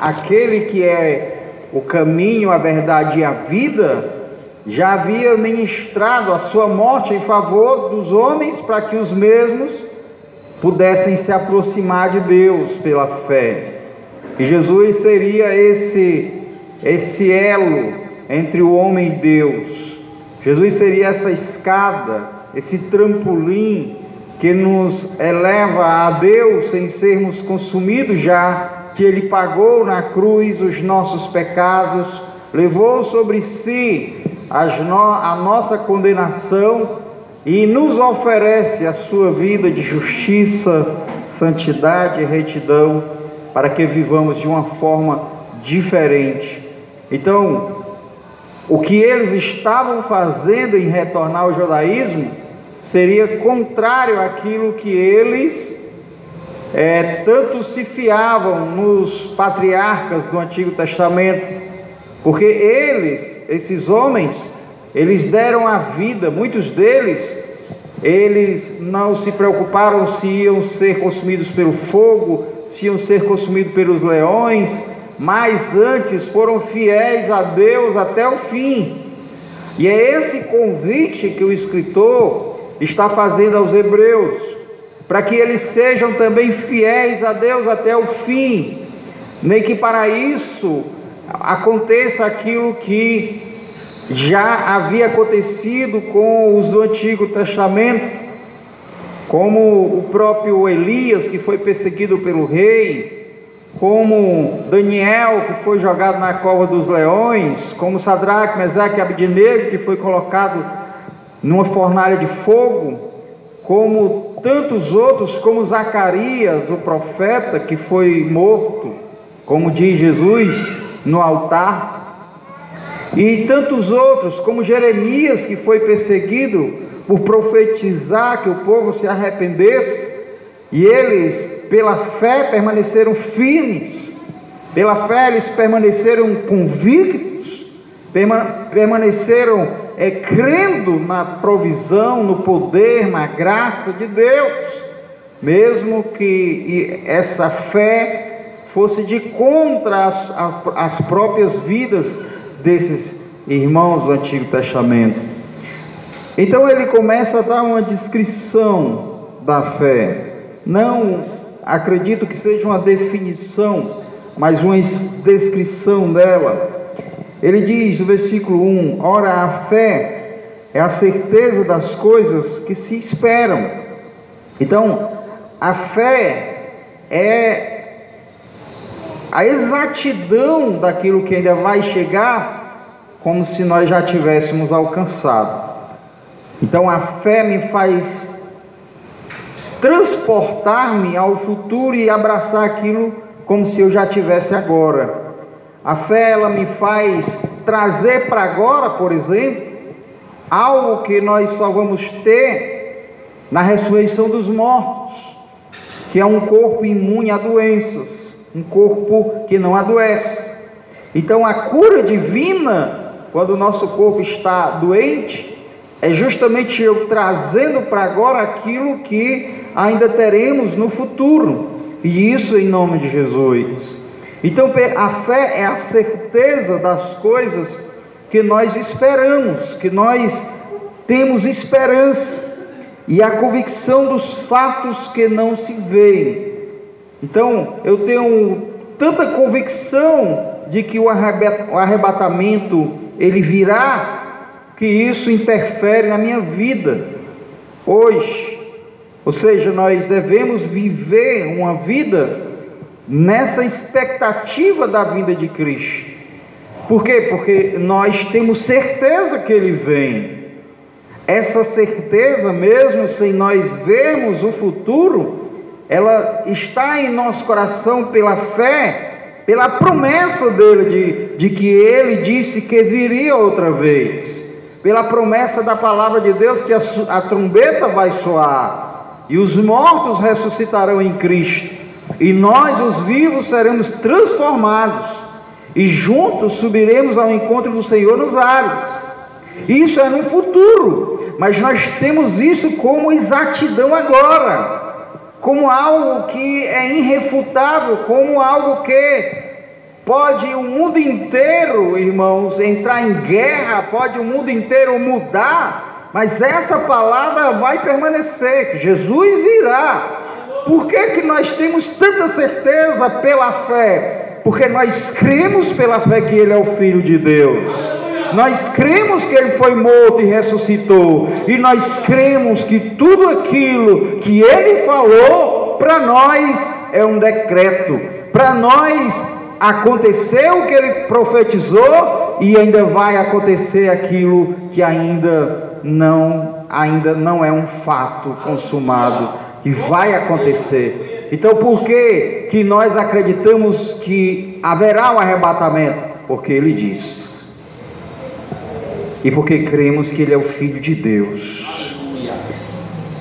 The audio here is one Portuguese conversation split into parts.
aquele que é o caminho, a verdade e a vida, já havia ministrado a sua morte em favor dos homens para que os mesmos pudessem se aproximar de Deus pela fé. E Jesus seria esse esse elo entre o homem e Deus. Jesus seria essa escada, esse trampolim que nos eleva a Deus sem sermos consumidos já que ele pagou na cruz os nossos pecados, levou sobre si a nossa condenação e nos oferece a sua vida de justiça, santidade e retidão para que vivamos de uma forma diferente. Então, o que eles estavam fazendo em retornar ao judaísmo seria contrário àquilo que eles é, tanto se fiavam nos patriarcas do Antigo Testamento, porque eles, esses homens, eles deram a vida, muitos deles, eles não se preocuparam se iam ser consumidos pelo fogo, se iam ser consumidos pelos leões, mas antes foram fiéis a Deus até o fim. E é esse convite que o escritor está fazendo aos hebreus para que eles sejam também fiéis a Deus até o fim, nem que para isso aconteça aquilo que já havia acontecido com os do Antigo Testamento, como o próprio Elias, que foi perseguido pelo rei, como Daniel, que foi jogado na cova dos leões, como Sadraque, Mesaque e Abednego, que foi colocado numa fornalha de fogo, como tantos outros, como Zacarias, o profeta que foi morto, como diz Jesus, no altar, e tantos outros, como Jeremias, que foi perseguido por profetizar que o povo se arrependesse, e eles, pela fé, permaneceram firmes, pela fé, eles permaneceram convictos, permaneceram é crendo na provisão, no poder, na graça de Deus, mesmo que essa fé fosse de contra as, as próprias vidas desses irmãos do Antigo Testamento. Então ele começa a dar uma descrição da fé. Não acredito que seja uma definição, mas uma descrição dela. Ele diz no versículo 1: Ora, a fé é a certeza das coisas que se esperam. Então, a fé é a exatidão daquilo que ainda vai chegar, como se nós já tivéssemos alcançado. Então, a fé me faz transportar-me ao futuro e abraçar aquilo como se eu já tivesse agora. A fé ela me faz trazer para agora, por exemplo, algo que nós só vamos ter na ressurreição dos mortos, que é um corpo imune a doenças, um corpo que não adoece. Então a cura divina, quando o nosso corpo está doente, é justamente eu trazendo para agora aquilo que ainda teremos no futuro, e isso em nome de Jesus. Então a fé é a certeza das coisas que nós esperamos, que nós temos esperança, e a convicção dos fatos que não se veem. Então eu tenho tanta convicção de que o arrebatamento ele virá, que isso interfere na minha vida hoje. Ou seja, nós devemos viver uma vida nessa expectativa da vinda de Cristo. Por quê? Porque nós temos certeza que Ele vem. Essa certeza, mesmo sem nós vermos o futuro, ela está em nosso coração pela fé, pela promessa dele de, de que Ele disse que viria outra vez, pela promessa da palavra de Deus que a, a trombeta vai soar e os mortos ressuscitarão em Cristo e nós, os vivos, seremos transformados, e juntos subiremos ao encontro do Senhor nos ares. Isso é no futuro, mas nós temos isso como exatidão agora, como algo que é irrefutável, como algo que Pode o mundo inteiro, irmãos, entrar em guerra, pode o mundo inteiro mudar, mas essa palavra vai permanecer, que Jesus virá. Por que, que nós temos tanta certeza pela fé? Porque nós cremos pela fé que Ele é o Filho de Deus. Nós cremos que Ele foi morto e ressuscitou. E nós cremos que tudo aquilo que Ele falou, para nós é um decreto. Para nós aconteceu o que ele profetizou e ainda vai acontecer aquilo que ainda não ainda não é um fato consumado e vai acontecer. Então, por que que nós acreditamos que haverá um arrebatamento? Porque ele diz. E porque cremos que ele é o filho de Deus.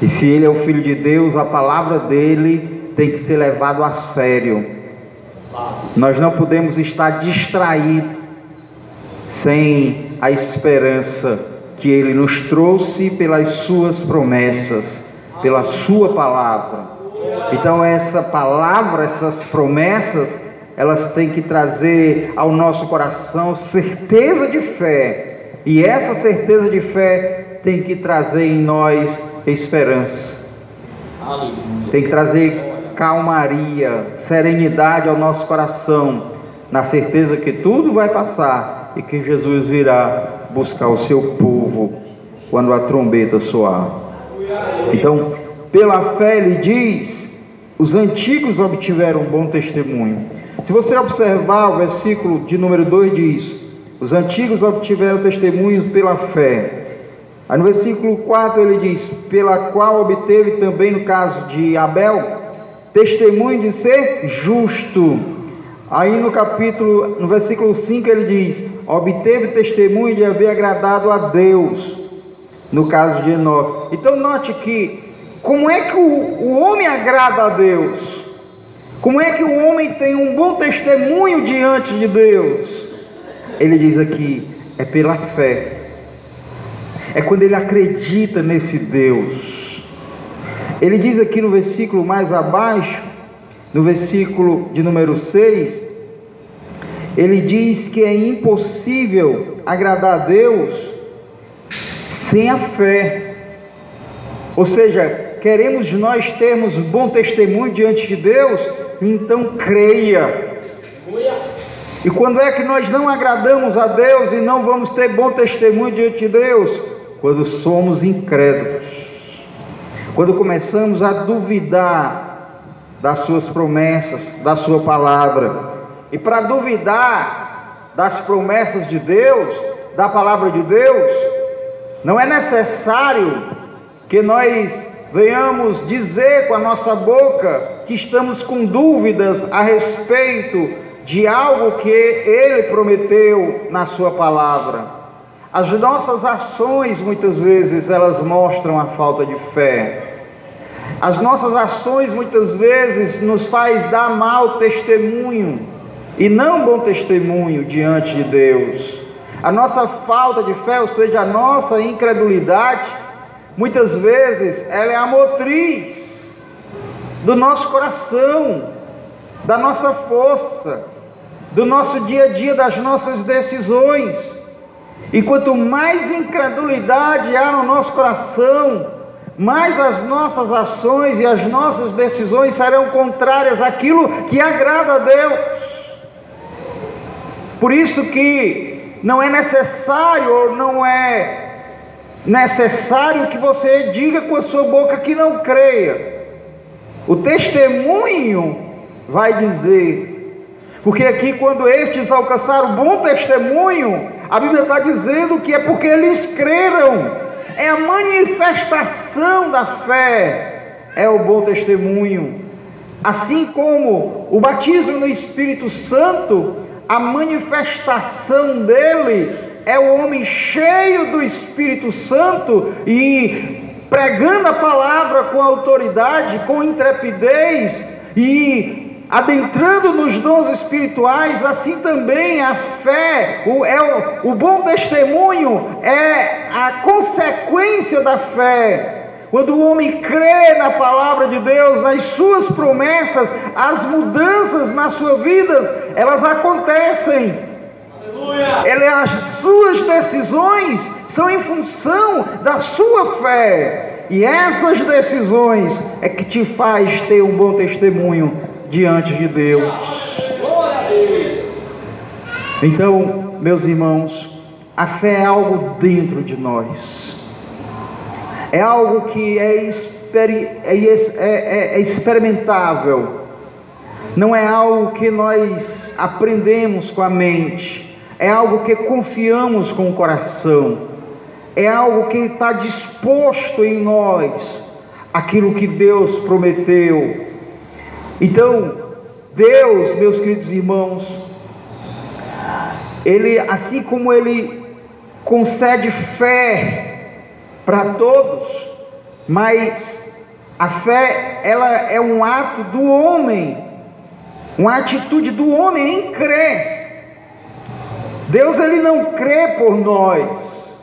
E se ele é o filho de Deus, a palavra dele tem que ser levado a sério nós não podemos estar distraídos sem a esperança que Ele nos trouxe pelas Suas promessas, pela Sua palavra. Então, essa palavra, essas promessas, elas têm que trazer ao nosso coração certeza de fé, e essa certeza de fé tem que trazer em nós esperança, tem que trazer calmaria, serenidade ao nosso coração, na certeza que tudo vai passar e que Jesus virá buscar o seu povo quando a trombeta soar. Então, pela fé, ele diz: os antigos obtiveram bom testemunho. Se você observar o versículo de número 2 diz: os antigos obtiveram testemunhos pela fé. Aí no versículo 4 ele diz: pela qual obteve também no caso de Abel testemunho de ser justo. Aí no capítulo, no versículo 5 ele diz: obteve testemunho de haver agradado a Deus, no caso de Enoque. Então note que, como é que o, o homem agrada a Deus? Como é que o homem tem um bom testemunho diante de Deus? Ele diz aqui: é pela fé, é quando ele acredita nesse Deus. Ele diz aqui no versículo mais abaixo, no versículo de número 6, ele diz que é impossível agradar a Deus sem a fé. Ou seja, queremos nós termos bom testemunho diante de Deus, então creia. E quando é que nós não agradamos a Deus e não vamos ter bom testemunho diante de Deus? Quando somos incrédulos. Quando começamos a duvidar das suas promessas, da sua palavra. E para duvidar das promessas de Deus, da palavra de Deus, não é necessário que nós venhamos dizer com a nossa boca que estamos com dúvidas a respeito de algo que Ele prometeu na Sua palavra. As nossas ações muitas vezes elas mostram a falta de fé. As nossas ações muitas vezes nos faz dar mau testemunho e não bom testemunho diante de Deus. A nossa falta de fé, ou seja, a nossa incredulidade, muitas vezes ela é a motriz do nosso coração, da nossa força, do nosso dia a dia, das nossas decisões. E quanto mais incredulidade há no nosso coração, mas as nossas ações e as nossas decisões serão contrárias àquilo que agrada a Deus. Por isso que não é necessário ou não é necessário que você diga com a sua boca que não creia. O testemunho vai dizer, porque aqui quando estes alcançaram bom testemunho, a Bíblia está dizendo que é porque eles creram é a manifestação da fé, é o bom testemunho. Assim como o batismo no Espírito Santo, a manifestação dele é o homem cheio do Espírito Santo e pregando a palavra com autoridade, com intrepidez e adentrando nos dons espirituais, assim também a fé, o, é o, o bom testemunho é a consequência da fé. Quando o homem crê na palavra de Deus, nas suas promessas, as mudanças na sua vida, elas acontecem. Ele, as suas decisões são em função da sua fé. E essas decisões é que te faz ter um bom testemunho diante de Deus. Então, meus irmãos, a fé é algo dentro de nós. É algo que é, experi é, é, é, é experimentável. Não é algo que nós aprendemos com a mente. É algo que confiamos com o coração é algo que está disposto em nós, aquilo que Deus prometeu. Então, Deus, meus queridos irmãos, Ele, assim como Ele concede fé para todos, mas a fé, ela é um ato do homem, uma atitude do homem em crer. Deus ele não crê por nós.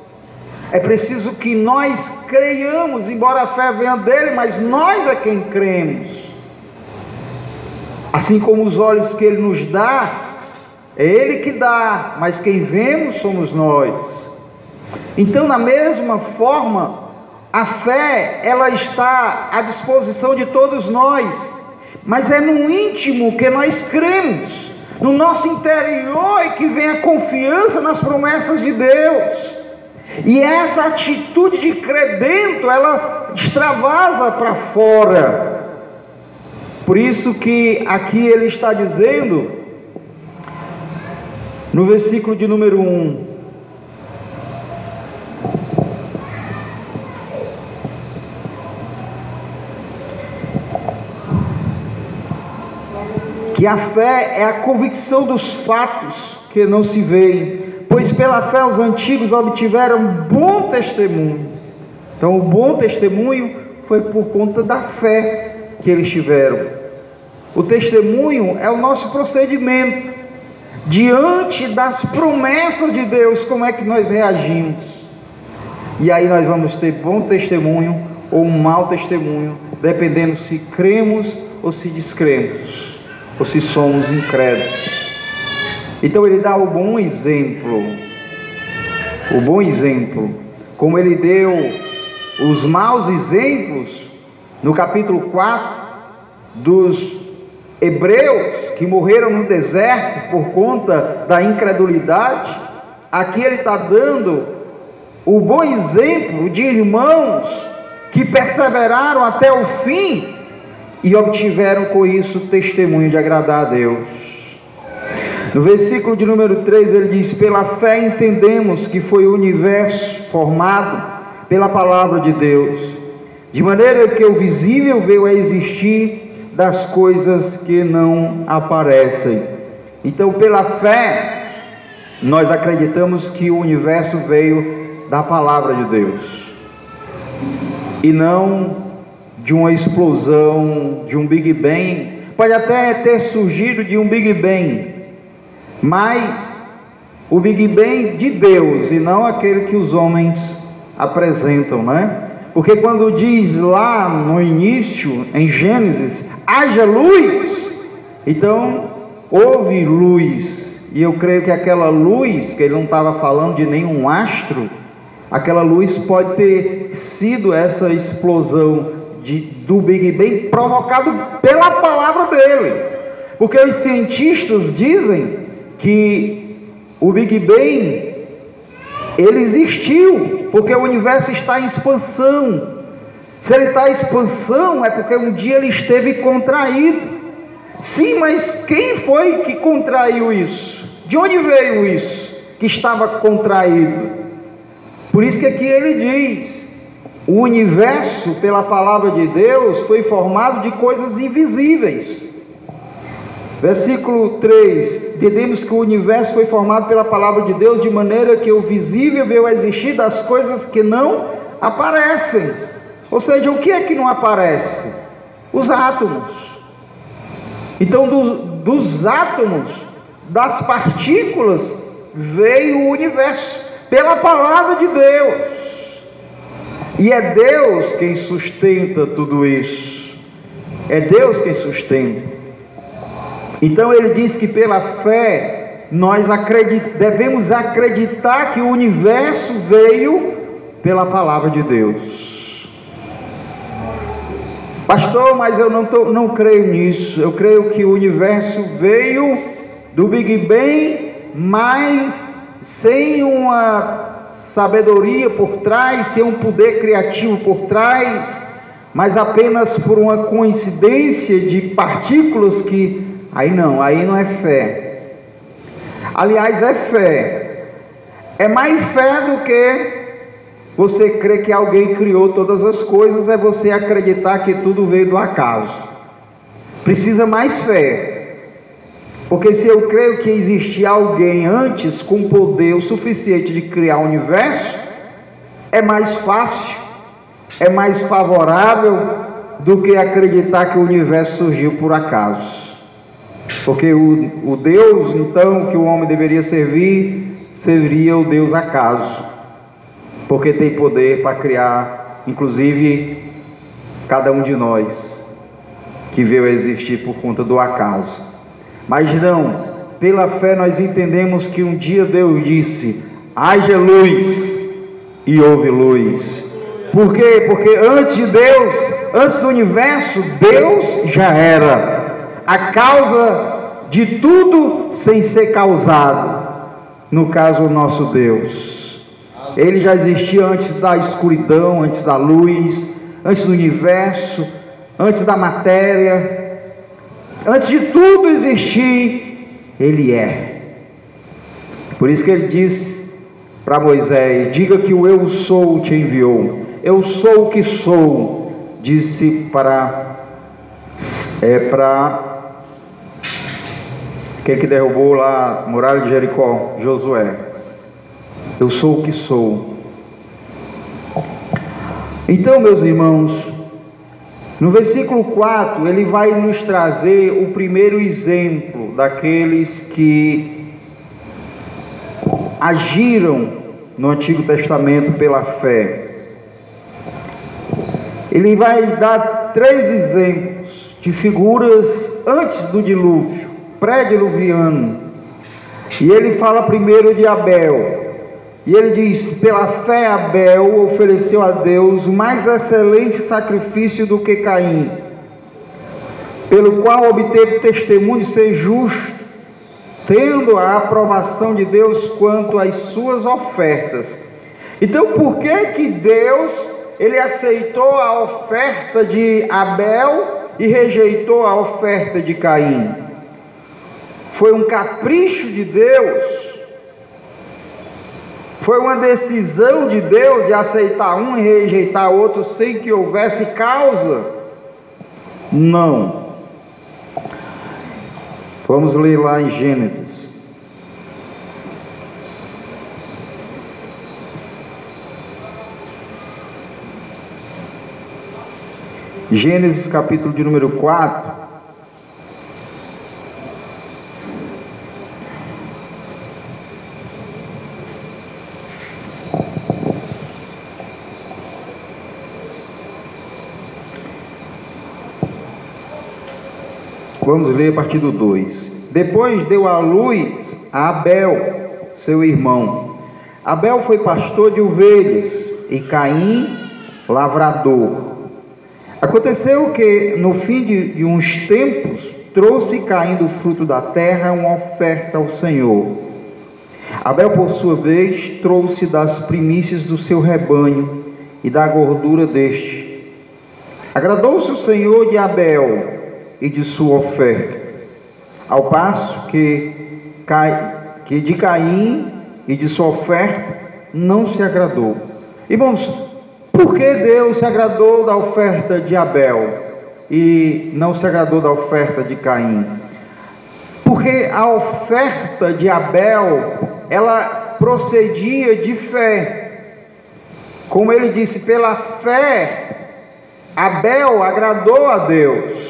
É preciso que nós creiamos, embora a fé venha dele, mas nós é quem cremos. Assim como os olhos que ele nos dá, é ele que dá, mas quem vemos somos nós. Então, da mesma forma, a fé, ela está à disposição de todos nós, mas é no íntimo que nós cremos, no nosso interior é que vem a confiança nas promessas de Deus. E essa atitude de crer dentro, ela extravasa para fora. Por isso que aqui ele está dizendo, no versículo de número 1, que a fé é a convicção dos fatos que não se veem pois pela fé os antigos obtiveram bom testemunho. Então, o bom testemunho foi por conta da fé que eles tiveram. O testemunho é o nosso procedimento diante das promessas de Deus, como é que nós reagimos. E aí nós vamos ter bom testemunho ou um mau testemunho, dependendo se cremos ou se descremos, ou se somos incrédulos. Então ele dá o bom exemplo, o bom exemplo, como ele deu os maus exemplos no capítulo 4 dos hebreus que morreram no deserto por conta da incredulidade, aqui ele está dando o bom exemplo de irmãos que perseveraram até o fim e obtiveram com isso testemunho de agradar a Deus. No versículo de número 3 ele diz: Pela fé entendemos que foi o universo formado pela palavra de Deus, de maneira que o visível veio a existir das coisas que não aparecem. Então, pela fé, nós acreditamos que o universo veio da palavra de Deus e não de uma explosão, de um Big Bang. Pode até ter surgido de um Big Bang, mas o Big Bang de Deus e não aquele que os homens apresentam, né? Porque quando diz lá no início, em Gênesis, haja luz, então houve luz, e eu creio que aquela luz, que ele não estava falando de nenhum astro, aquela luz pode ter sido essa explosão de, do Big Bang provocado pela palavra dele, porque os cientistas dizem que o Big Bang ele existiu, porque o universo está em expansão. Se ele está em expansão, é porque um dia ele esteve contraído. Sim, mas quem foi que contraiu isso? De onde veio isso que estava contraído? Por isso que aqui ele diz: o universo, pela palavra de Deus, foi formado de coisas invisíveis Versículo 3: Entendemos que o universo foi formado pela palavra de Deus, de maneira que o visível veio a existir das coisas que não aparecem. Ou seja, o que é que não aparece? Os átomos. Então, do, dos átomos, das partículas, veio o universo, pela palavra de Deus. E é Deus quem sustenta tudo isso. É Deus quem sustenta. Então ele diz que pela fé nós acredit devemos acreditar que o universo veio pela palavra de Deus. Pastor, mas eu não, tô, não creio nisso. Eu creio que o universo veio do Big Bang, mas sem uma sabedoria por trás, sem um poder criativo por trás, mas apenas por uma coincidência de partículas que aí não, aí não é fé. Aliás, é fé. É mais fé do que você crer que alguém criou todas as coisas, é você acreditar que tudo veio do acaso. Precisa mais fé. Porque se eu creio que existia alguém antes com poder o suficiente de criar o universo, é mais fácil, é mais favorável do que acreditar que o universo surgiu por acaso. Porque o, o Deus, então, que o homem deveria servir, seria o Deus acaso. Porque tem poder para criar, inclusive, cada um de nós que veio a existir por conta do acaso. Mas não, pela fé nós entendemos que um dia Deus disse: haja luz e houve luz. Por quê? Porque antes de Deus, antes do universo, Deus já era a causa de tudo sem ser causado. No caso, o nosso Deus. Ele já existia antes da escuridão, antes da luz, antes do universo, antes da matéria, Antes de tudo existir, Ele é. Por isso que ele diz para Moisés: Diga que o Eu sou te enviou. Eu sou o que sou, disse para é para quem que derrubou lá a muralha de Jericó, Josué. Eu sou o que sou. Então, meus irmãos, no versículo 4, ele vai nos trazer o primeiro exemplo daqueles que agiram no Antigo Testamento pela fé. Ele vai dar três exemplos de figuras antes do dilúvio, pré-diluviano. E ele fala primeiro de Abel. E ele diz: pela fé, Abel ofereceu a Deus mais excelente sacrifício do que Caim, pelo qual obteve testemunho de ser justo, tendo a aprovação de Deus quanto às suas ofertas. Então, por que que Deus ele aceitou a oferta de Abel e rejeitou a oferta de Caim? Foi um capricho de Deus foi uma decisão de Deus de aceitar um e rejeitar outro sem que houvesse causa? Não. Vamos ler lá em Gênesis. Gênesis capítulo de número 4. Vamos ler a partir do 2. Depois deu à luz a Abel, seu irmão. Abel foi pastor de ovelhas e Caim, lavrador. Aconteceu que, no fim de, de uns tempos, trouxe Caim do fruto da terra uma oferta ao Senhor. Abel, por sua vez, trouxe das primícias do seu rebanho e da gordura deste. Agradou-se o Senhor de Abel e de sua oferta, ao passo que, que de Caim e de sua oferta não se agradou. Irmãos, por que Deus se agradou da oferta de Abel e não se agradou da oferta de Caim? Porque a oferta de Abel, ela procedia de fé. Como ele disse, pela fé, Abel agradou a Deus.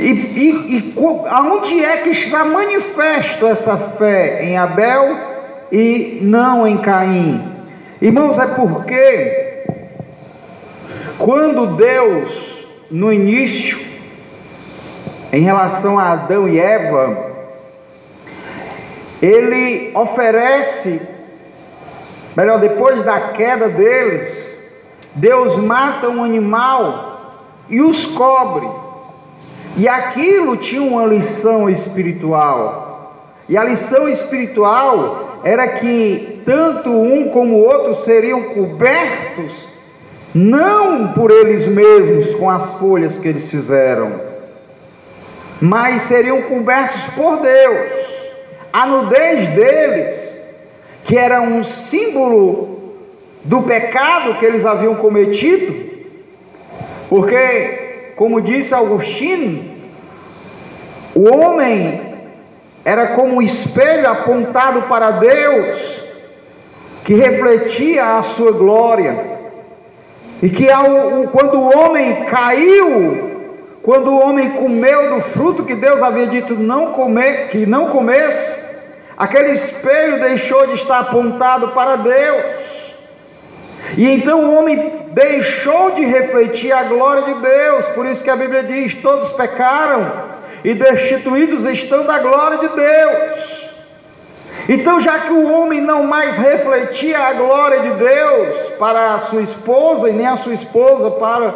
E, e, e aonde é que está manifesto essa fé em Abel e não em Caim? Irmãos, é porque Quando Deus, no início, em relação a Adão e Eva, ele oferece, melhor, depois da queda deles, Deus mata um animal e os cobre. E aquilo tinha uma lição espiritual. E a lição espiritual era que tanto um como o outro seriam cobertos, não por eles mesmos com as folhas que eles fizeram, mas seriam cobertos por Deus. A nudez deles, que era um símbolo do pecado que eles haviam cometido, porque, como disse Agostinho, o homem era como um espelho apontado para Deus, que refletia a sua glória, e que ao, quando o homem caiu, quando o homem comeu do fruto que Deus havia dito não comer, que não comesse, Aquele espelho deixou de estar apontado para Deus. E então o homem deixou de refletir a glória de Deus. Por isso que a Bíblia diz: todos pecaram e destituídos estão da glória de Deus. Então, já que o homem não mais refletia a glória de Deus para a sua esposa e nem a sua esposa para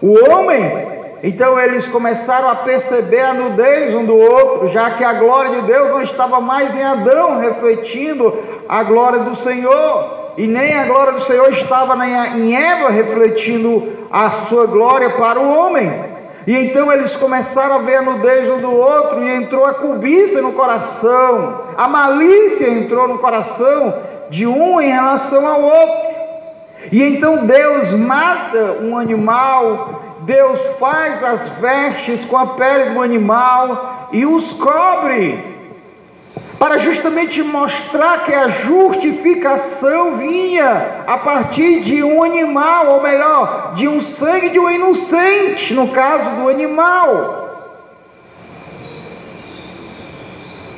o homem, então eles começaram a perceber a nudez um do outro, já que a glória de Deus não estava mais em Adão, refletindo a glória do Senhor, e nem a glória do Senhor estava em Eva, refletindo a sua glória para o homem. E então eles começaram a ver a nudez um do outro, e entrou a cobiça no coração, a malícia entrou no coração de um em relação ao outro. E então Deus mata um animal Deus faz as vestes com a pele do animal e os cobre, para justamente mostrar que a justificação vinha a partir de um animal, ou melhor, de um sangue de um inocente, no caso do animal.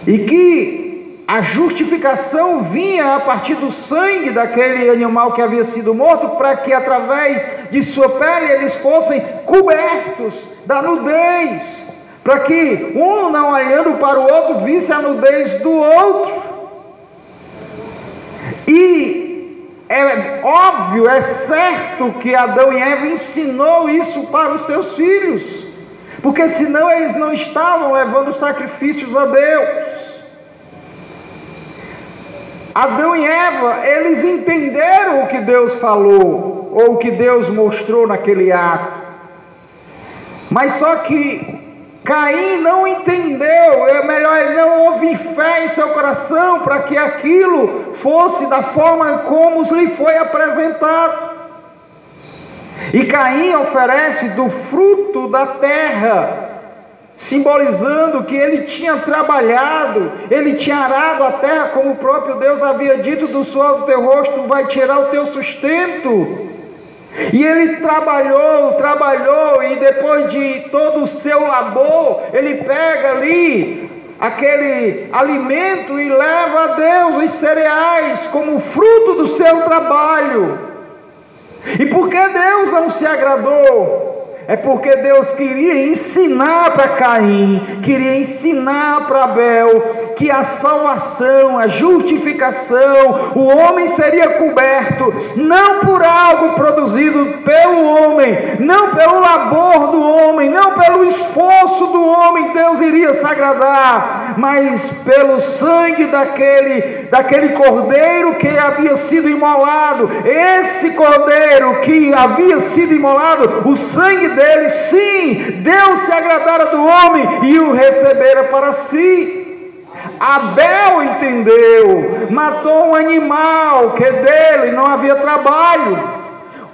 E que a justificação vinha a partir do sangue daquele animal que havia sido morto, para que através de sua pele eles fossem cobertos da nudez, para que um não olhando para o outro visse a nudez do outro. E é óbvio, é certo que Adão e Eva ensinou isso para os seus filhos, porque senão eles não estavam levando sacrifícios a Deus. Adão e Eva, eles entenderam o que Deus falou, ou o que Deus mostrou naquele ato. Mas só que Caim não entendeu, é melhor ele não houve fé em seu coração para que aquilo fosse da forma como lhe foi apresentado. E Caim oferece do fruto da terra, simbolizando que ele tinha trabalhado, ele tinha arado a terra, como o próprio Deus havia dito: do suor do teu rosto vai tirar o teu sustento. E ele trabalhou, trabalhou, e depois de todo o seu labor, ele pega ali aquele alimento e leva a Deus os cereais como fruto do seu trabalho. E por que Deus não se agradou? É porque Deus queria ensinar para Caim, queria ensinar para Abel que a salvação, a justificação, o homem seria coberto não por algo produzido pelo homem, não pelo labor do homem, não pelo esforço do homem, Deus iria se agradar, mas pelo sangue daquele, daquele cordeiro que havia sido imolado. Esse cordeiro que havia sido imolado, o sangue dele, sim, Deus se agradara do homem e o recebera para si. Abel entendeu, matou um animal que dele não havia trabalho.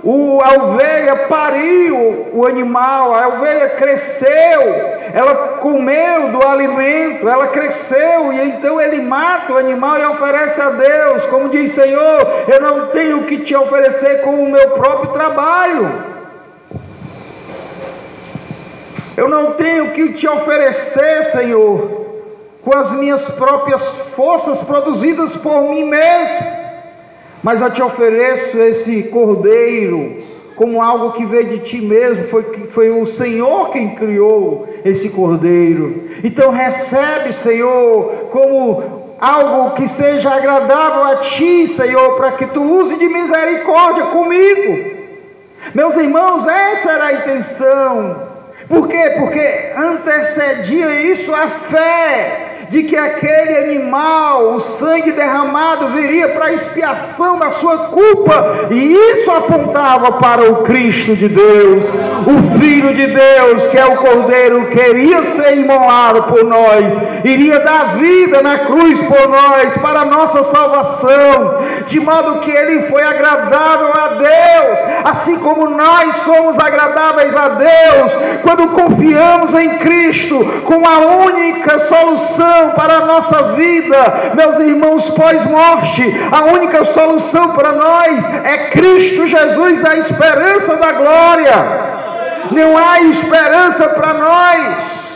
O, a ovelha pariu o animal, a ovelha cresceu, ela comeu do alimento, ela cresceu, e então ele mata o animal e oferece a Deus, como diz: Senhor, eu não tenho que te oferecer com o meu próprio trabalho. Eu não tenho que te oferecer, Senhor, com as minhas próprias forças produzidas por mim mesmo, mas eu te ofereço esse cordeiro como algo que veio de ti mesmo, foi, foi o Senhor quem criou esse cordeiro. Então recebe, Senhor, como algo que seja agradável a ti, Senhor, para que tu use de misericórdia comigo. Meus irmãos, essa era a intenção. Por quê? Porque antecedia isso a fé de que aquele animal, o sangue derramado, viria para a expiação da sua culpa, e isso apontava para o Cristo de Deus, o Filho de Deus, que é o Cordeiro, queria ser imolado por nós, iria dar vida na cruz por nós, para a nossa salvação, de modo que ele foi agradável a Deus, assim como nós somos agradáveis a Deus, quando confiamos em Cristo, com a única solução para a nossa vida, meus irmãos, pós-morte, a única solução para nós é Cristo Jesus, a esperança da glória. Não há esperança para nós.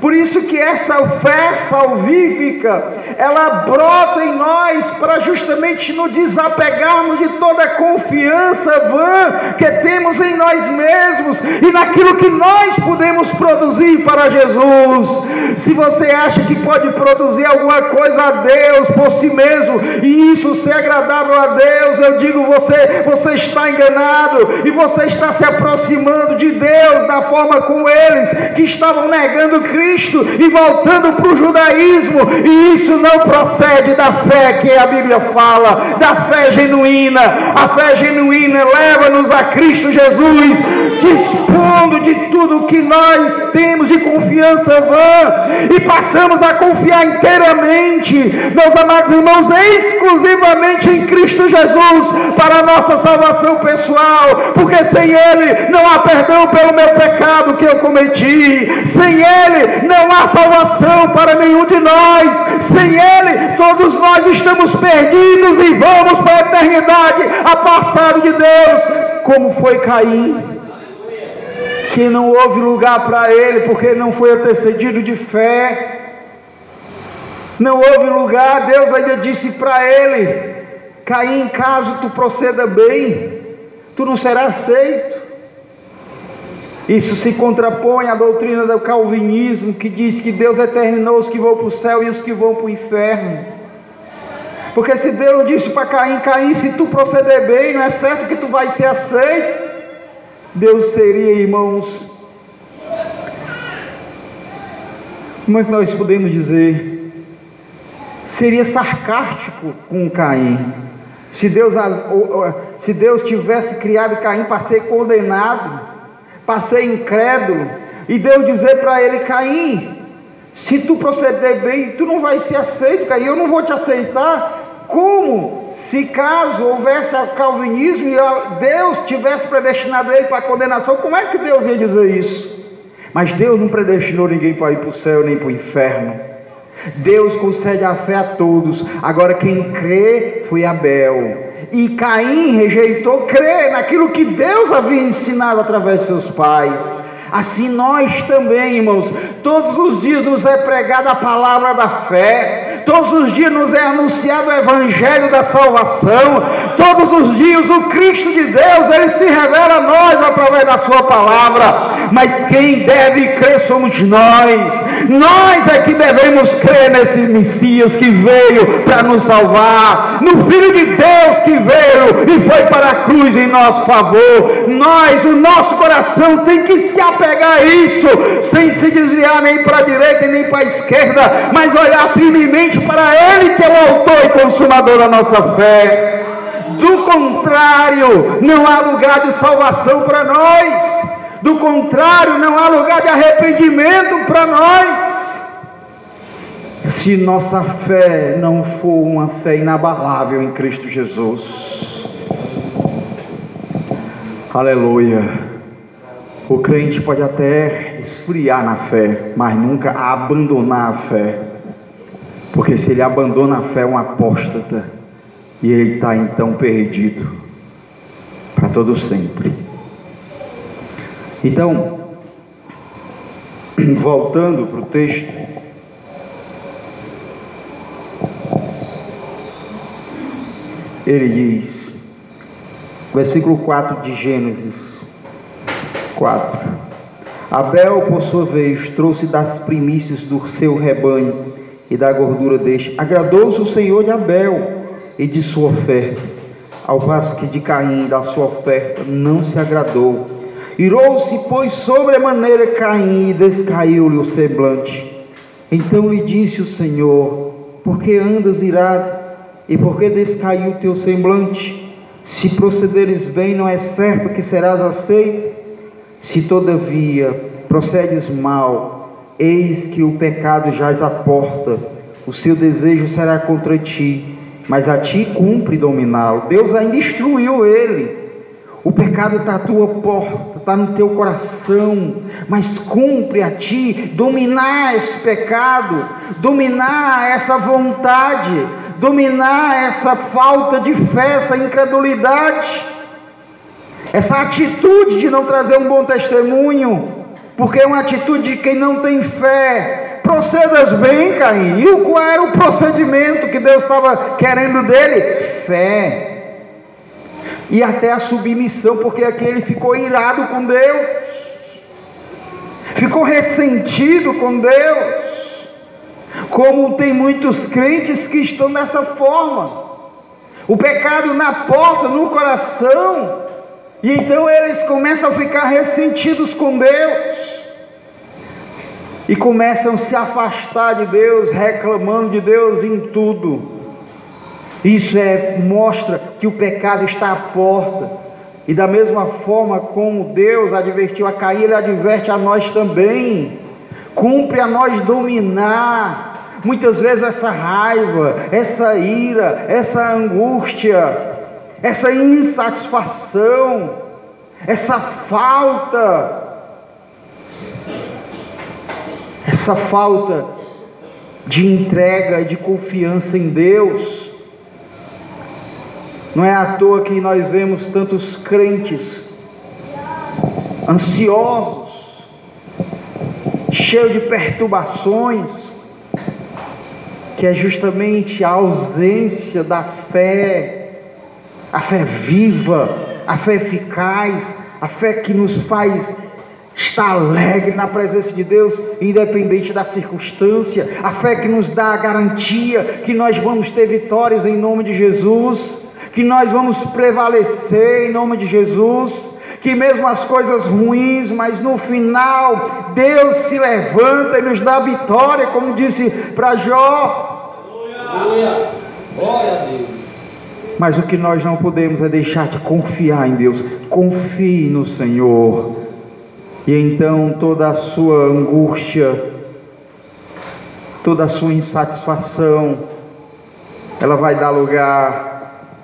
Por isso que essa fé salvífica, ela brota em nós para justamente nos desapegarmos de toda a confiança vã que temos em nós mesmos e naquilo que nós podemos produzir para Jesus. Se você acha que pode produzir alguma coisa a Deus por si mesmo e isso ser agradável a Deus, eu digo você, você está enganado e você está se aproximando de Deus da forma como eles que estavam negando Cristo Cristo e voltando para o judaísmo, e isso não procede da fé que a Bíblia fala, da fé genuína. A fé genuína leva-nos a Cristo Jesus, dispondo de tudo que nós temos de confiança vã, e passamos a confiar inteiramente, meus amados irmãos, exclusivamente em Cristo Jesus, para a nossa salvação pessoal, porque sem Ele não há perdão pelo meu pecado que eu cometi, sem Ele não há salvação para nenhum de nós. Sem Ele, todos nós estamos perdidos e vamos para a eternidade, apartados de Deus, como foi Caim. Que não houve lugar para ele, porque não foi antecedido de fé. Não houve lugar, Deus ainda disse para ele: Caim, caso tu proceda bem, tu não serás aceito. Isso se contrapõe à doutrina do calvinismo, que diz que Deus determinou os que vão para o céu e os que vão para o inferno. Porque se Deus disse para Caim, Caim, se tu proceder bem, não é certo que tu vai ser aceito. Deus seria, irmãos, como é que nós podemos dizer? Seria sarcástico com Caim. Se Deus, se Deus tivesse criado Caim para ser condenado, passei incrédulo, e Deus dizer para ele: Caim, se tu proceder bem, tu não vai ser aceito, Caim, eu não vou te aceitar. Como se caso houvesse calvinismo e Deus tivesse predestinado ele para a condenação, como é que Deus ia dizer isso? Mas Deus não predestinou ninguém para ir para o céu nem para o inferno. Deus concede a fé a todos. Agora quem crê foi Abel e Caim rejeitou crer naquilo que Deus havia ensinado através de seus pais. Assim nós também, irmãos, todos os dias nos é pregada a palavra da fé, todos os dias nos é anunciado o evangelho da salvação, todos os dias o Cristo de Deus, ele se revela através da sua palavra. Mas quem deve crer somos nós. Nós é que devemos crer nesse Messias que veio para nos salvar, no Filho de Deus que veio e foi para a cruz em nosso favor. Nós, o nosso coração tem que se apegar pegar isso, sem se desviar nem para a direita nem para a esquerda, mas olhar firmemente para Ele que é o autor e consumador da nossa fé. Do contrário, não há lugar de salvação para nós. Do contrário, não há lugar de arrependimento para nós. Se nossa fé não for uma fé inabalável em Cristo Jesus. Aleluia. O crente pode até esfriar na fé, mas nunca abandonar a fé. Porque se ele abandona a fé, é um apóstata. E ele está então perdido para todo sempre. Então, voltando para o texto. Ele diz: Versículo 4 de Gênesis 4. Abel, por sua vez, trouxe das primícias do seu rebanho e da gordura deste. Agradou-se o Senhor de Abel e de sua oferta, ao passo que de Caim da sua oferta não se agradou. Irou-se, pois, sobre a maneira Caim e descaiu-lhe o semblante. Então lhe disse o Senhor: Por que andas irado? E por que descaiu o teu semblante? Se procederes bem, não é certo que serás aceito. Se todavia procedes mal, eis que o pecado jaz à porta, o seu desejo será contra ti, mas a ti cumpre dominá-lo. Deus ainda instruiu ele. O pecado está à tua porta, está no teu coração, mas cumpre a ti dominar esse pecado, dominar essa vontade, dominar essa falta de fé, essa incredulidade, essa atitude de não trazer um bom testemunho, porque é uma atitude de quem não tem fé. Procedas bem, Caim. E qual era o procedimento que Deus estava querendo dele? Fé. E até a submissão, porque aqui ele ficou irado com Deus, ficou ressentido com Deus. Como tem muitos crentes que estão dessa forma. O pecado na porta, no coração. E então eles começam a ficar ressentidos com Deus. E começam a se afastar de Deus, reclamando de Deus em tudo. Isso é mostra que o pecado está à porta. E da mesma forma como Deus advertiu a Caim, ele adverte a nós também. Cumpre a nós dominar Muitas vezes essa raiva, essa ira, essa angústia, essa insatisfação, essa falta, essa falta de entrega e de confiança em Deus. Não é à toa que nós vemos tantos crentes ansiosos, cheios de perturbações, que é justamente a ausência da fé, a fé viva, a fé eficaz, a fé que nos faz estar alegre na presença de Deus, independente da circunstância, a fé que nos dá a garantia que nós vamos ter vitórias em nome de Jesus, que nós vamos prevalecer em nome de Jesus que mesmo as coisas ruins, mas no final Deus se levanta e nos dá vitória, como disse para Jó. Aleluia. Glória a Deus. Mas o que nós não podemos é deixar de confiar em Deus. Confie no Senhor. E então toda a sua angústia, toda a sua insatisfação, ela vai dar lugar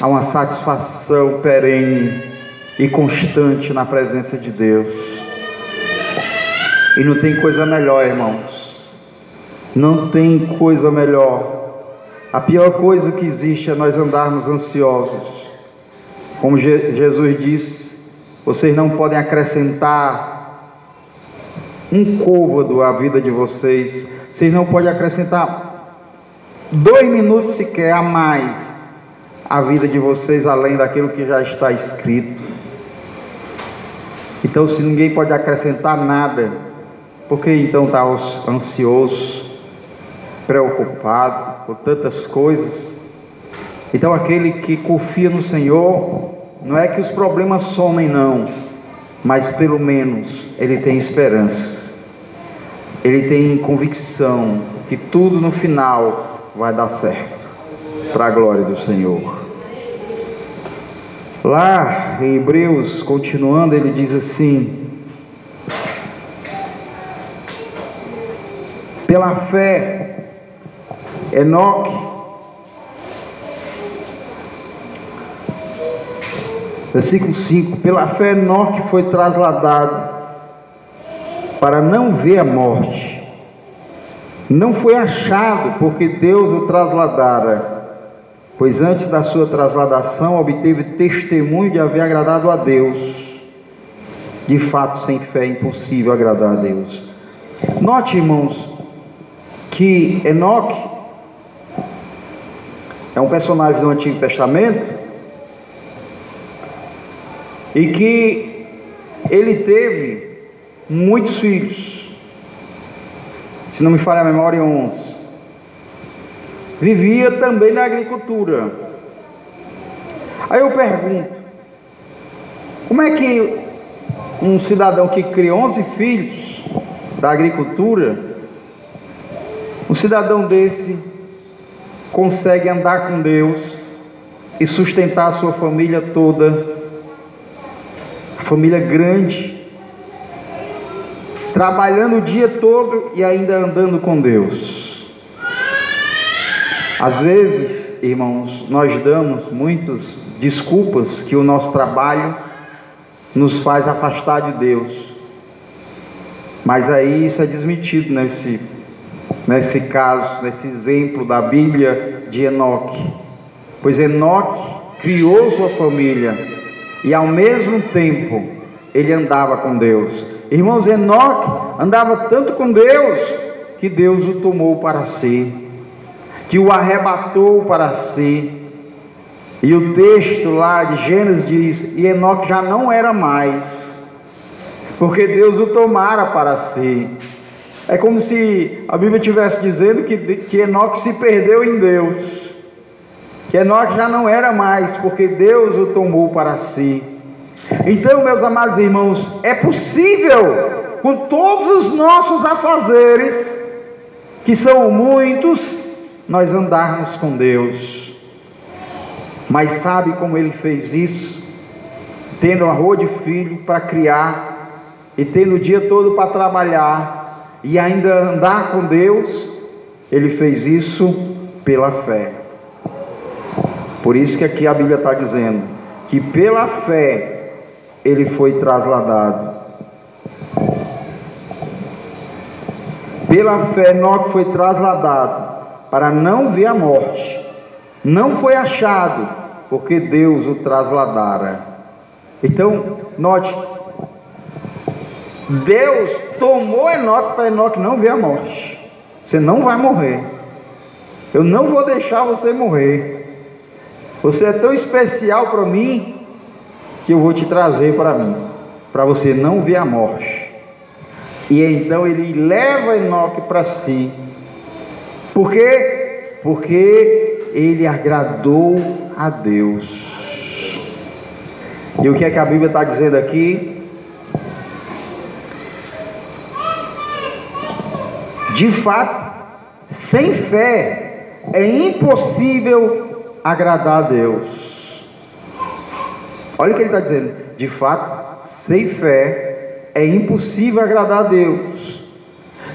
a uma satisfação perene e constante na presença de Deus. E não tem coisa melhor, irmãos. Não tem coisa melhor. A pior coisa que existe é nós andarmos ansiosos. Como Jesus disse, vocês não podem acrescentar um côvado à vida de vocês. Vocês não podem acrescentar dois minutos sequer a mais à vida de vocês, além daquilo que já está escrito. Então, se ninguém pode acrescentar nada, por que então está ansioso, preocupado com tantas coisas? Então, aquele que confia no Senhor, não é que os problemas somem, não, mas pelo menos ele tem esperança, ele tem convicção que tudo no final vai dar certo, para a glória do Senhor. Lá em Hebreus, continuando, ele diz assim: Pela fé, Enoque, versículo 5: Pela fé, Enoque foi trasladado para não ver a morte. Não foi achado, porque Deus o trasladara pois antes da sua trasladação obteve testemunho de haver agradado a Deus. De fato, sem fé é impossível agradar a Deus. Note, irmãos, que Enoque é um personagem do Antigo Testamento e que ele teve muitos filhos. Se não me falha a memória, 11. Vivia também na agricultura. Aí eu pergunto: como é que um cidadão que cria 11 filhos da agricultura, um cidadão desse consegue andar com Deus e sustentar a sua família toda família grande, trabalhando o dia todo e ainda andando com Deus. Às vezes, irmãos, nós damos muitas desculpas que o nosso trabalho nos faz afastar de Deus. Mas aí isso é desmentido nesse, nesse caso, nesse exemplo da Bíblia de Enoque. Pois Enoque criou sua família e ao mesmo tempo ele andava com Deus. Irmãos, Enoque andava tanto com Deus que Deus o tomou para si, que o arrebatou para si. E o texto lá de Gênesis diz: E Enoque já não era mais, porque Deus o tomara para si. É como se a Bíblia estivesse dizendo que, que Enoque se perdeu em Deus que Enoque já não era mais, porque Deus o tomou para si. Então, meus amados irmãos, é possível, com todos os nossos afazeres, que são muitos, nós andarmos com Deus. Mas sabe como ele fez isso? Tendo uma rua de filho para criar, e tendo o dia todo para trabalhar, e ainda andar com Deus, ele fez isso pela fé. Por isso que aqui a Bíblia está dizendo que pela fé ele foi trasladado. Pela fé Enoque foi trasladado para não ver a morte. Não foi achado, porque Deus o trasladara. Então, note, Deus tomou Enoque para Enoque não ver a morte. Você não vai morrer. Eu não vou deixar você morrer. Você é tão especial para mim que eu vou te trazer para mim, para você não ver a morte. E então ele leva Enoque para si. Por quê? Porque ele agradou a Deus. E o que é que a Bíblia está dizendo aqui? De fato, sem fé é impossível agradar a Deus. Olha o que ele está dizendo. De fato, sem fé é impossível agradar a Deus.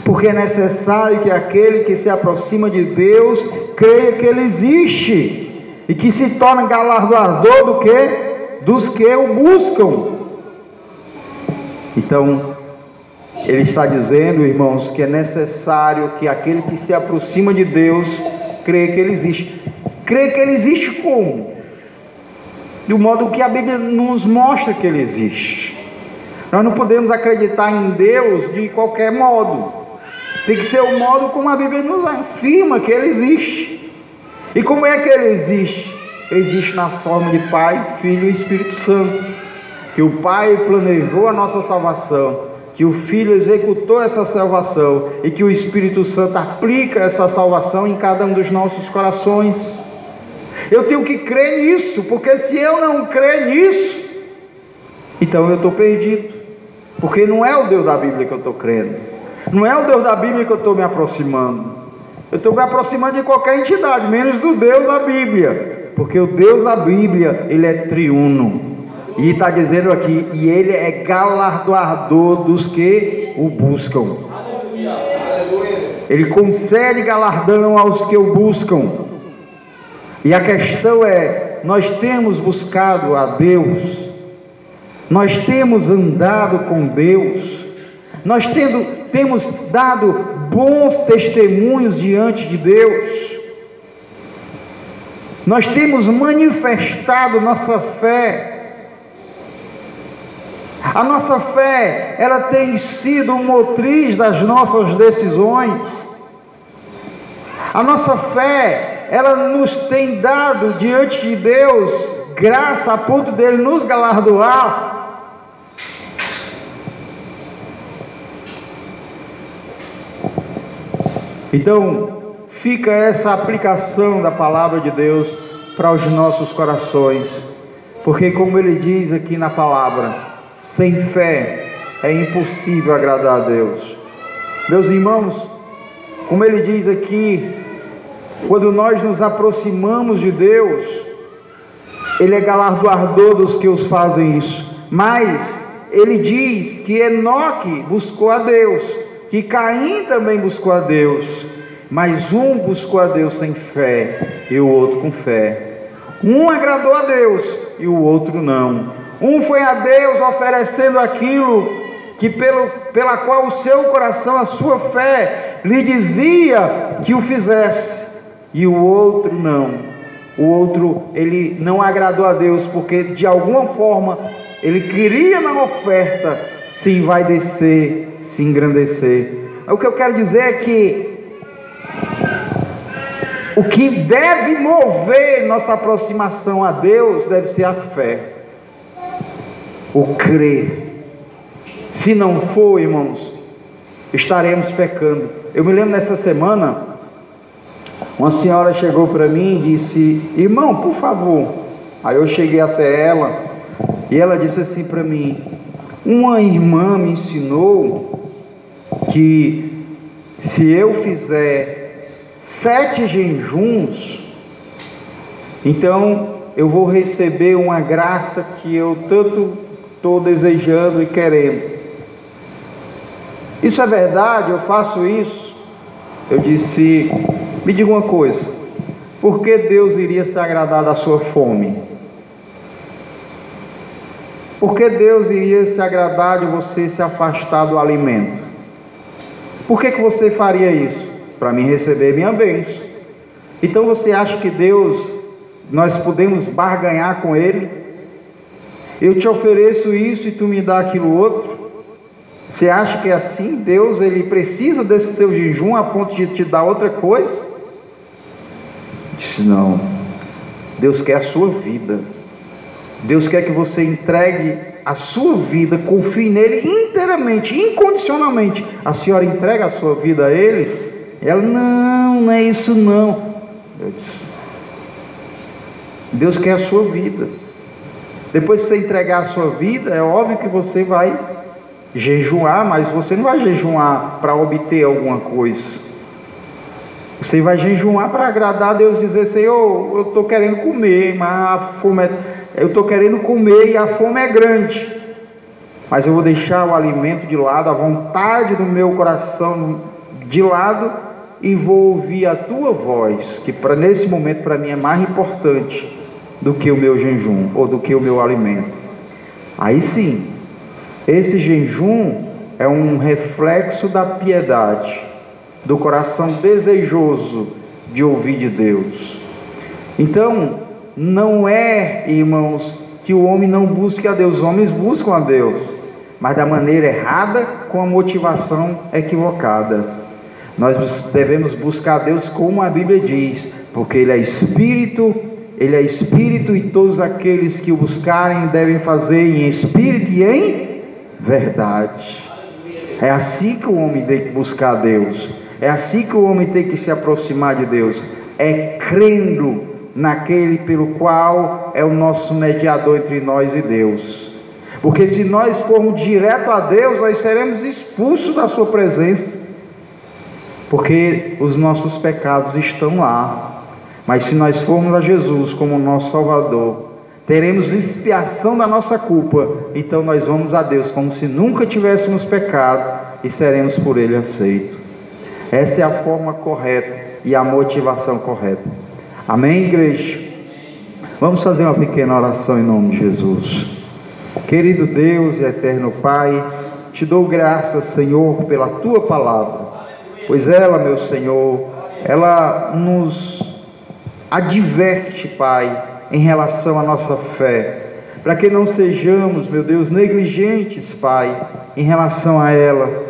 Porque é necessário que aquele que se aproxima de Deus creia que Ele existe e que se torne galardoador do que? Dos que o buscam. Então, ele está dizendo, irmãos, que é necessário que aquele que se aproxima de Deus creia que Ele existe. Crer que ele existe como? Do modo que a Bíblia nos mostra que ele existe. Nós não podemos acreditar em Deus de qualquer modo. Tem que ser o modo como a Bíblia nos afirma que ele existe. E como é que ele existe? existe na forma de Pai, Filho e Espírito Santo. Que o Pai planejou a nossa salvação que o Filho executou essa salvação e que o Espírito Santo aplica essa salvação em cada um dos nossos corações. Eu tenho que crer nisso, porque se eu não crer nisso, então eu estou perdido. Porque não é o Deus da Bíblia que eu estou crendo, não é o Deus da Bíblia que eu estou me aproximando. Eu estou me aproximando de qualquer entidade, menos do Deus da Bíblia, porque o Deus da Bíblia, ele é triuno. E está dizendo aqui, e ele é galardoador dos que o buscam. Ele concede galardão aos que o buscam. E a questão é: nós temos buscado a Deus, nós temos andado com Deus, nós tendo, temos dado bons testemunhos diante de Deus, nós temos manifestado nossa fé. A nossa fé, ela tem sido motriz das nossas decisões. A nossa fé, ela nos tem dado diante de Deus graça a ponto dele nos galardoar. Então, fica essa aplicação da palavra de Deus para os nossos corações, porque, como ele diz aqui na palavra, sem fé é impossível agradar a Deus. Meus irmãos, como ele diz aqui, quando nós nos aproximamos de Deus, Ele é galardoador dos que os fazem isso. Mas ele diz que Enoque buscou a Deus, que Caim também buscou a Deus, mas um buscou a Deus sem fé e o outro com fé. Um agradou a Deus e o outro não. Um foi a Deus oferecendo aquilo que pelo, pela qual o seu coração, a sua fé lhe dizia que o fizesse, e o outro não. O outro, ele não agradou a Deus porque de alguma forma ele queria na oferta se envaidecer, se engrandecer. O que eu quero dizer é que o que deve mover nossa aproximação a Deus deve ser a fé, o crer. Se não for, irmãos, estaremos pecando. Eu me lembro nessa semana, uma senhora chegou para mim e disse: Irmão, por favor. Aí eu cheguei até ela e ela disse assim para mim: Uma irmã me ensinou que se eu fizer sete jejuns, então eu vou receber uma graça que eu tanto estou desejando e querendo. Isso é verdade? Eu faço isso? Eu disse: Me diga uma coisa, por que Deus iria se agradar da sua fome? Por que Deus iria se agradar de você se afastar do alimento? Por que, que você faria isso? Para me receber minha bênção. Então você acha que Deus, nós podemos barganhar com Ele? Eu te ofereço isso e tu me dá aquilo outro? Você acha que é assim? Deus ele precisa desse seu jejum a ponto de te dar outra coisa? Disse não. Deus quer a sua vida. Deus quer que você entregue a sua vida, confie nele inteiramente, incondicionalmente. A senhora entrega a sua vida a ele? Ela, não, não é isso não. Disse, Deus quer a sua vida. Depois que você entregar a sua vida, é óbvio que você vai jejuar, mas você não vai jejuar para obter alguma coisa. Você vai jejuar para agradar a Deus, dizer, Senhor, eu estou querendo comer, mas a fome é, eu estou querendo comer e a fome é grande. Mas eu vou deixar o alimento de lado, a vontade do meu coração de lado e vou ouvir a tua voz, que para nesse momento para mim é mais importante do que o meu jejum ou do que o meu alimento. Aí sim, esse jejum é um reflexo da piedade, do coração desejoso de ouvir de Deus. Então, não é, irmãos, que o homem não busque a Deus, os homens buscam a Deus, mas da maneira errada, com a motivação equivocada. Nós devemos buscar a Deus como a Bíblia diz, porque Ele é Espírito, Ele é Espírito e todos aqueles que o buscarem devem fazer em Espírito e em verdade. É assim que o homem tem que buscar Deus. É assim que o homem tem que se aproximar de Deus. É crendo naquele pelo qual é o nosso mediador entre nós e Deus. Porque se nós formos direto a Deus, nós seremos expulsos da sua presença. Porque os nossos pecados estão lá. Mas se nós formos a Jesus como nosso Salvador, teremos expiação da nossa culpa, então nós vamos a Deus como se nunca tivéssemos pecado e seremos por Ele aceitos. Essa é a forma correta e a motivação correta. Amém, igreja? Vamos fazer uma pequena oração em nome de Jesus. Querido Deus e eterno Pai, te dou graças, Senhor, pela tua palavra, pois ela, meu Senhor, ela nos adverte, Pai, em relação à nossa fé, para que não sejamos, meu Deus, negligentes, Pai, em relação a ela.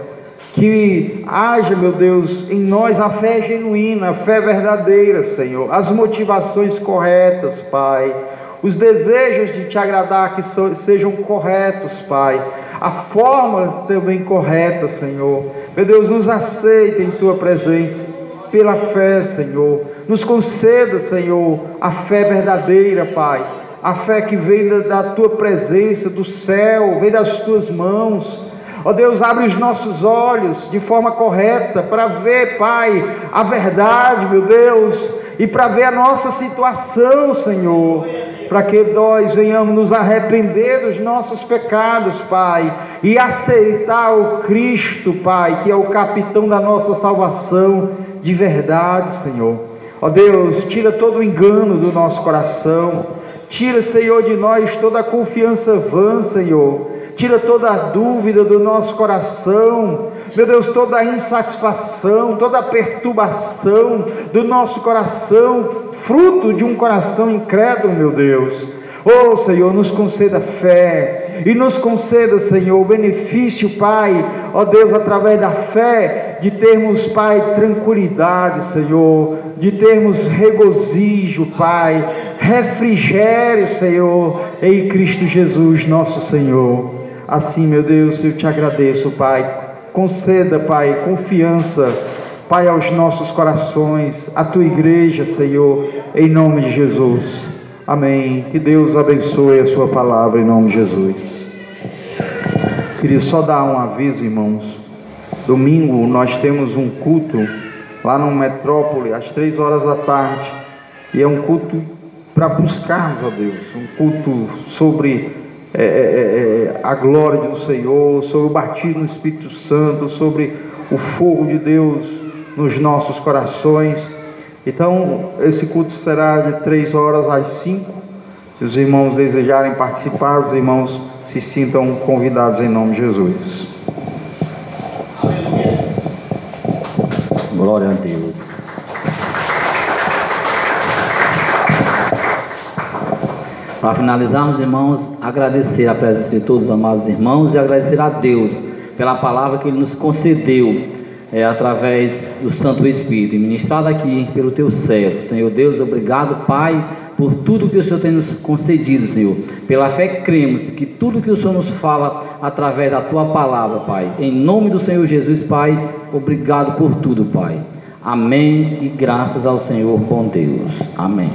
Que haja, meu Deus, em nós a fé genuína, a fé verdadeira, Senhor, as motivações corretas, Pai, os desejos de te agradar que sejam corretos, Pai, a forma também correta, Senhor. Meu Deus, nos aceita em tua presença, pela fé, Senhor. Nos conceda, Senhor, a fé verdadeira, Pai. A fé que vem da, tua presença, do céu, vem das tuas mãos. Ó Deus, abre os nossos olhos de forma correta para ver, Pai, a verdade, meu Deus, e para ver a nossa situação, Senhor para que nós venhamos nos arrepender dos nossos pecados, Pai, e aceitar o Cristo, Pai, que é o capitão da nossa salvação de verdade, Senhor. Ó Deus, tira todo o engano do nosso coração, tira, Senhor, de nós toda a confiança vã, Senhor, tira toda a dúvida do nosso coração, meu Deus, toda a insatisfação, toda a perturbação do nosso coração, fruto de um coração incrédulo, meu Deus. Oh Senhor, nos conceda fé e nos conceda, Senhor, o benefício, Pai, ó oh, Deus, através da fé, de termos, Pai, tranquilidade, Senhor, de termos regozijo, Pai, refrigério, Senhor, em Cristo Jesus, nosso Senhor. Assim, meu Deus, eu te agradeço, Pai Conceda, Pai, confiança, Pai, aos nossos corações, a tua igreja, Senhor, em nome de Jesus. Amém. Que Deus abençoe a sua palavra em nome de Jesus. Queria só dar um aviso, irmãos. Domingo nós temos um culto lá no Metrópole, às três horas da tarde. E é um culto para buscarmos a Deus, um culto sobre é, é, é, é, a glória do Senhor, sobre o batismo no Espírito Santo, sobre o fogo de Deus nos nossos corações. Então, esse culto será de três horas às cinco. Se os irmãos desejarem participar, os irmãos se sintam convidados em nome de Jesus. Glória a Deus. Para finalizarmos, irmãos, agradecer a presença de todos os amados irmãos e agradecer a Deus pela palavra que Ele nos concedeu é, através do Santo Espírito, ministrado aqui pelo Teu servo. Senhor Deus, obrigado, Pai, por tudo que o Senhor tem nos concedido, Senhor. Pela fé cremos que tudo que o Senhor nos fala através da Tua palavra, Pai. Em nome do Senhor Jesus, Pai, obrigado por tudo, Pai. Amém e graças ao Senhor com Deus. Amém.